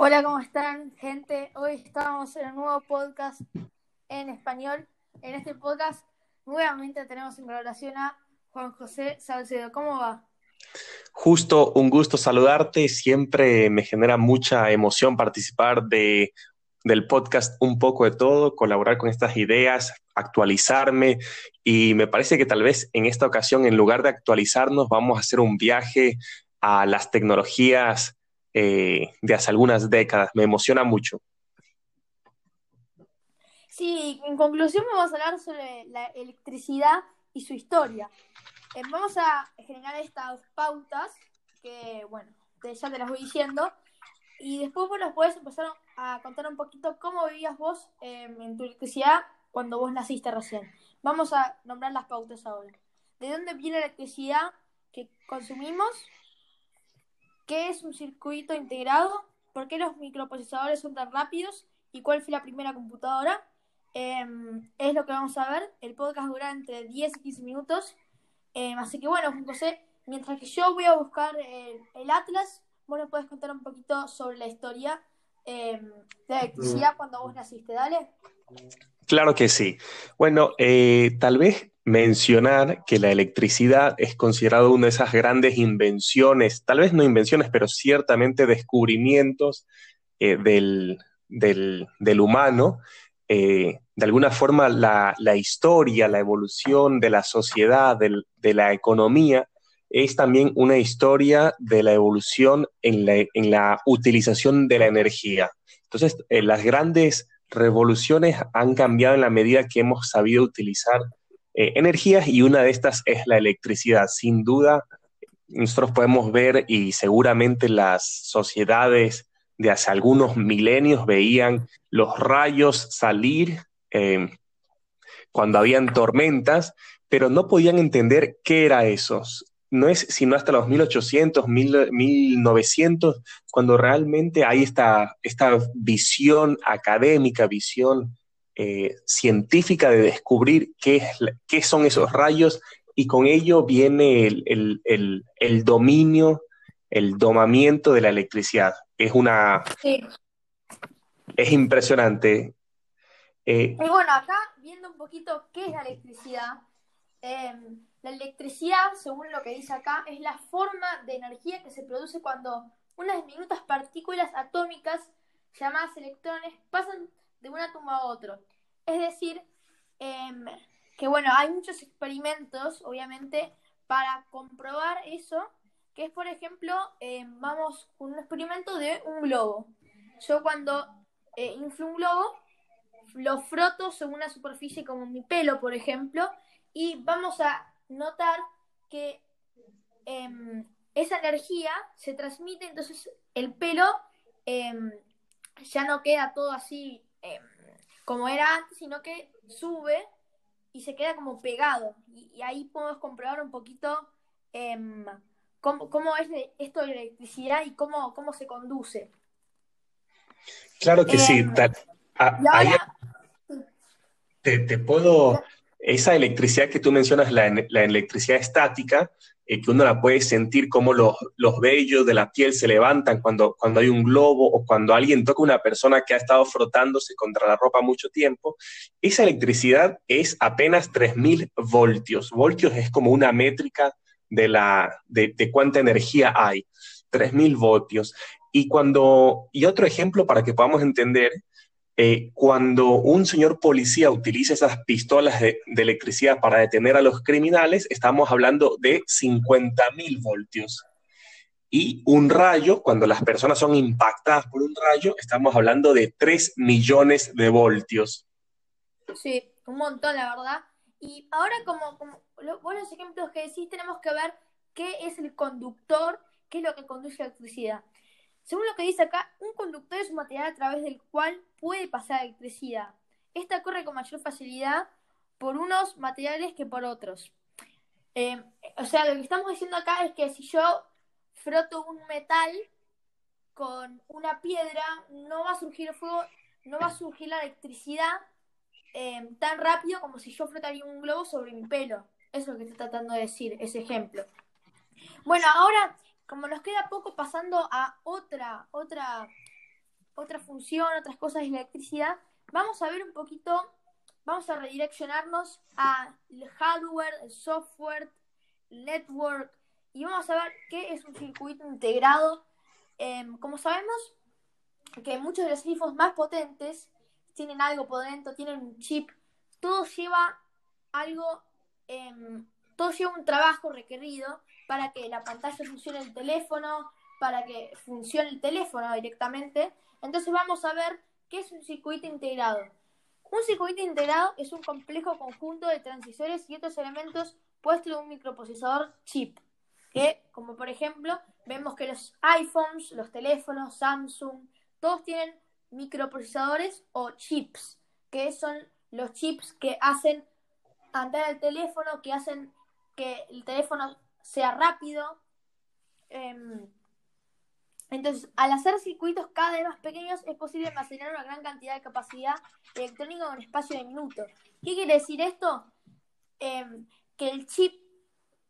Hola, ¿cómo están, gente? Hoy estamos en un nuevo podcast en español. En este podcast nuevamente tenemos en colaboración a Juan José Salcedo. ¿Cómo va? Justo, un gusto saludarte. Siempre me genera mucha emoción participar de, del podcast Un poco de todo, colaborar con estas ideas, actualizarme y me parece que tal vez en esta ocasión, en lugar de actualizarnos, vamos a hacer un viaje a las tecnologías eh, de hace algunas décadas. Me emociona mucho. Sí, en conclusión vamos a hablar sobre la electricidad y su historia. Eh, vamos a generar estas pautas que, bueno, ya te las voy diciendo. Y después vos nos puedes empezar a contar un poquito cómo vivías vos em, en tu electricidad cuando vos naciste recién. Vamos a nombrar las pautas ahora. ¿De dónde viene la electricidad que consumimos? ¿Qué es un circuito integrado? ¿Por qué los microprocesadores son tan rápidos? ¿Y cuál fue la primera computadora? Em, es lo que vamos a ver. El podcast dura entre 10 y 15 minutos. Em, así que bueno, José, mientras que yo voy a buscar el, Atlas, vos nos puedes contar un poquito sobre la historia em, de la electricidad cuando vos naciste. Dale. Claro que sí. Bueno, eh, tal vez mencionar que la electricidad es considerada una de esas grandes invenciones, tal vez no invenciones, pero ciertamente descubrimientos eh, del, humano. Eh, de alguna forma, la, historia, la evolución de la sociedad, de la economía, es también una historia de la evolución en la, utilización de la energía. Entonces, eh, las grandes revoluciones han cambiado en la medida que hemos sabido utilizar eh, energías y una de estas es la electricidad. Sin duda, nosotros podemos ver y seguramente las sociedades de hace algunos milenios veían los rayos salir eh, cuando habían tormentas, pero no podían entender qué era eso. No es sino hasta los 1800, 1900, cuando realmente hay esta visión académica, visión eh, científica de descubrir qué, qué son esos rayos y con ello viene el, dominio, el domamiento de la electricidad. Es una... Es impresionante. Eh, y bueno, acá viendo un poquito qué es la electricidad, em, la electricidad, según lo que dice acá, es la forma de energía que se produce cuando unas diminutas partículas atómicas llamadas electrones pasan de un átomo a otro. Es decir, em, que bueno, hay muchos experimentos, obviamente, para comprobar eso, que es, por ejemplo, em, vamos con un experimento de un globo. Yo cuando eh, inflo un globo, lo froto sobre una superficie como mi pelo, por ejemplo, y vamos a notar que em, esa energía se transmite, entonces el pelo ya no queda todo así eh, como era antes, sino que sube y se queda como pegado. Y, ahí podemos comprobar un poquito em, cómo, es esto de la electricidad y cómo, cómo se conduce. Claro que sí. Em, te, puedo... Esa electricidad que tú mencionas, la, la electricidad estática, eh, que uno la puede sentir como los, los, vellos de la piel se levantan cuando, cuando hay un globo o cuando alguien toca a una persona que ha estado frotándose contra la ropa mucho tiempo. Esa electricidad es apenas 3.000 voltios. Voltios es como una métrica de, la, de, cuánta energía hay. 3.000 voltios. Y, cuando, y otro ejemplo para que podamos entender, eh, cuando un señor policía utiliza esas pistolas de, electricidad para detener a los criminales, estamos hablando de 50.000 voltios. Y un rayo, cuando las personas son impactadas por un rayo, estamos hablando de 3 millones de voltios. Sí, un montón, la verdad. Y ahora, como, como los buenos ejemplos que decís, tenemos que ver qué es el conductor, qué es lo que conduce la electricidad. Según lo que dice acá, un conductor es un material a través del cual puede pasar electricidad. Esta corre con mayor facilidad por unos materiales que por otros. Eh, o sea, lo que estamos diciendo acá es que si yo froto un metal con una piedra, no va a surgir fuego, no va a surgir la electricidad eh, tan rápido como si yo frotaría un globo sobre mi pelo. Eso es lo que está tratando de decir, ese ejemplo. Bueno, ahora como nos queda poco pasando a otra, otra, otra función, otras cosas de electricidad, vamos a ver un poquito, vamos a redireccionarnos al hardware, el software, el network, y vamos a ver qué es un circuito integrado. Em, como sabemos que muchos de los equipos más potentes tienen algo por dentro, tienen un chip, todo lleva algo, em, todo lleva un trabajo requerido para que la pantalla funcione el teléfono, para que funcione el teléfono directamente. Entonces vamos a ver qué es un circuito integrado. Un circuito integrado es un complejo conjunto de transistores y otros elementos puestos en un microprocesador chip. Que, como por ejemplo, vemos que los iPhones, los teléfonos, Samsung, todos tienen microprocesadores o chips, que son los chips que hacen andar el teléfono, que hacen que el teléfono sea rápido. Em, entonces, al hacer circuitos cada vez más pequeños, es posible almacenar una gran cantidad de capacidad electrónica en un espacio de minutos. ¿Qué quiere decir esto? Em, que el chip,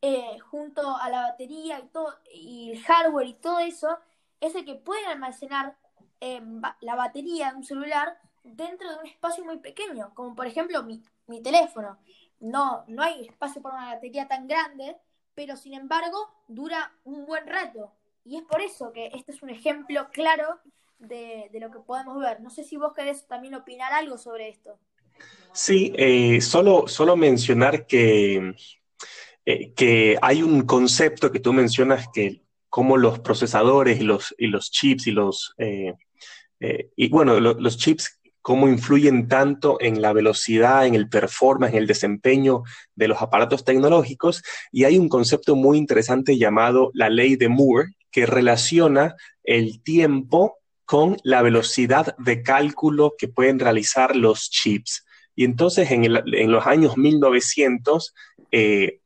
eh, junto a la batería y, todo, y el hardware y todo eso, es el que puede almacenar em, la batería de un celular dentro de un espacio muy pequeño, como por ejemplo mi, mi teléfono. No, no hay espacio para una batería tan grande, pero sin embargo dura un buen rato. Y es por eso que este es un ejemplo claro de, lo que podemos ver. No sé si vos querés también opinar algo sobre esto. Sí, eh, solo, solo mencionar que, eh, que hay un concepto que tú mencionas que como los procesadores y los, y los chips y los... Eh, y bueno, los chips cómo influyen tanto en la velocidad, en el performance, en el desempeño de los aparatos tecnológicos. Y hay un concepto muy interesante llamado la ley de Moore, que relaciona el tiempo con la velocidad de cálculo que pueden realizar los chips. Y entonces en, los años 1900, eh,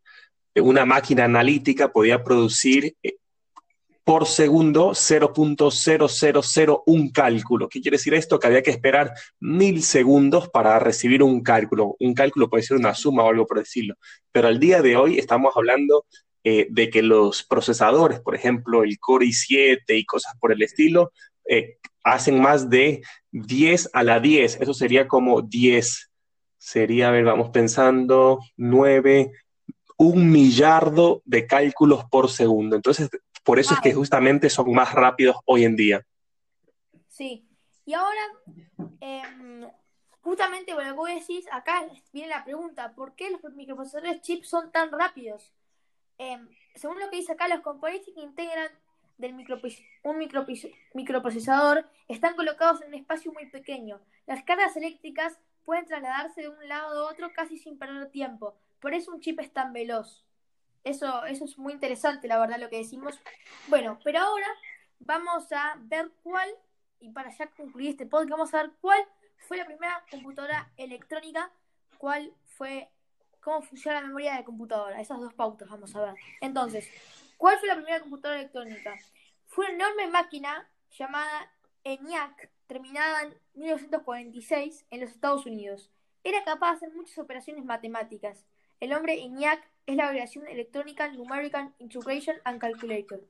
una máquina analítica podía producir eh, por segundo 0.0001 cálculo. ¿Qué quiere decir esto? Que había que esperar mil segundos para recibir un cálculo. Un cálculo puede ser una suma o algo por decirlo. Pero al día de hoy estamos hablando eh, de que los procesadores, por ejemplo, el Core i7 y cosas por el estilo, eh, hacen más de 10 a la 10. Eso sería como 10. Sería, a ver, vamos pensando, 9, un millardo de cálculos por segundo. Entonces, por eso es que justamente son más rápidos hoy en día. Sí. Y ahora, em, justamente que vos decís, acá viene la pregunta, ¿por qué los microprocesadores chips son tan rápidos? Em, según lo que dice acá, los componentes que integran del un microprocesador están colocados en un espacio muy pequeño. Las cargas eléctricas pueden trasladarse de un lado a otro casi sin perder tiempo. Por eso un chip es tan veloz. Eso, eso es muy interesante, la verdad, lo que decimos. Bueno, pero ahora vamos a ver cuál, y para ya concluir este podcast, vamos a ver cuál fue la primera computadora electrónica, cuál fue, cómo funciona la memoria de computadora. Esas dos pautas vamos a ver. Entonces, ¿cuál fue la primera computadora electrónica? Fue una enorme máquina llamada ENIAC, terminada en 1946 en los Estados Unidos. Era capaz de hacer muchas operaciones matemáticas. El hombre ENIAC es la abreviación electrónica Numerical Integration and Calculator,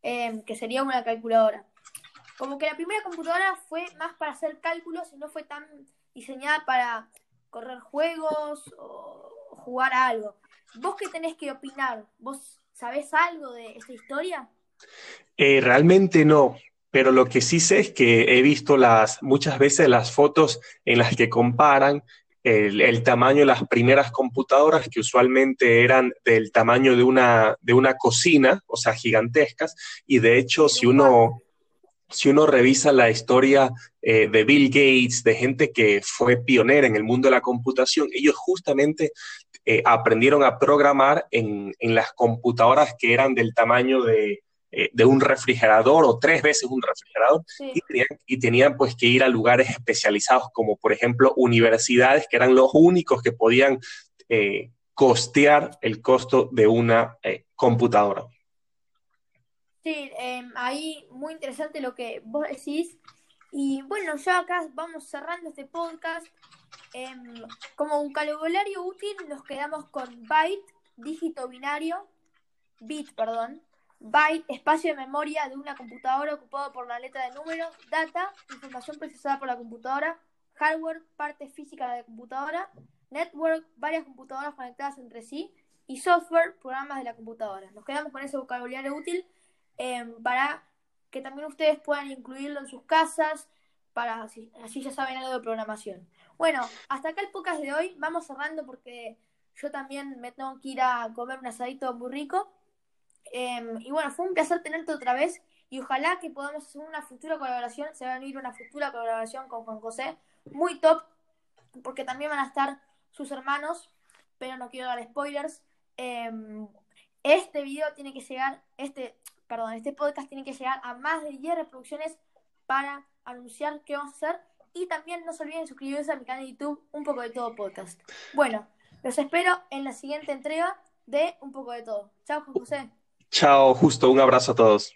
em, que sería una calculadora. Como que la primera computadora fue más para hacer cálculos y no fue tan diseñada para correr juegos o jugar a algo. ¿Vos qué tenés que opinar? ¿Vos sabés algo de esta historia? Eh, realmente no, pero lo que sí sé es que he visto muchas veces las fotos en las que comparan el, tamaño de las primeras computadoras, que usualmente eran del tamaño de una, de una cocina, o sea, gigantescas, y de hecho, si uno, si uno revisa la historia eh, de Bill Gates, de gente que fue pionera en el mundo de la computación, ellos justamente eh, aprendieron a programar en, en, las computadoras que eran del tamaño de, eh, de un refrigerador o tres veces un refrigerador y, tenían, pues que ir a lugares especializados como por ejemplo universidades que eran los únicos que podían eh, costear el costo de una eh, computadora. Sí, em, ahí muy interesante lo que vos decís. Y bueno, ya acá vamos cerrando este podcast. Em, como vocabulario útil nos quedamos con byte, dígito binario, bit, perdón, byte, espacio de memoria de una computadora ocupado por la letra de número, data, información procesada por la computadora, hardware, parte física de la computadora, network, varias computadoras conectadas entre sí, y software, programas de la computadora. Nos quedamos con ese vocabulario útil em, para que también ustedes puedan incluirlo en sus casas, para así, así ya saben algo de programación. Bueno, hasta acá el podcast de hoy. Vamos cerrando porque yo también me tengo que ir a comer un asadito muy rico. Em, y bueno, fue un placer tenerte otra vez y ojalá que podamos hacer una futura colaboración, se va a venir una futura colaboración con Juan José, muy top, porque también van a estar sus hermanos, pero no quiero dar spoilers. Em, este video tiene que llegar, este, perdón, este podcast tiene que llegar a más de 10 reproducciones para anunciar qué vamos a hacer. Y también no se olviden de suscribirse a mi canal de YouTube, Un poco de todo podcast. Bueno, los espero en la siguiente entrega de Un poco de todo. Chao, Juan José. Chao, justo, un abrazo a todos.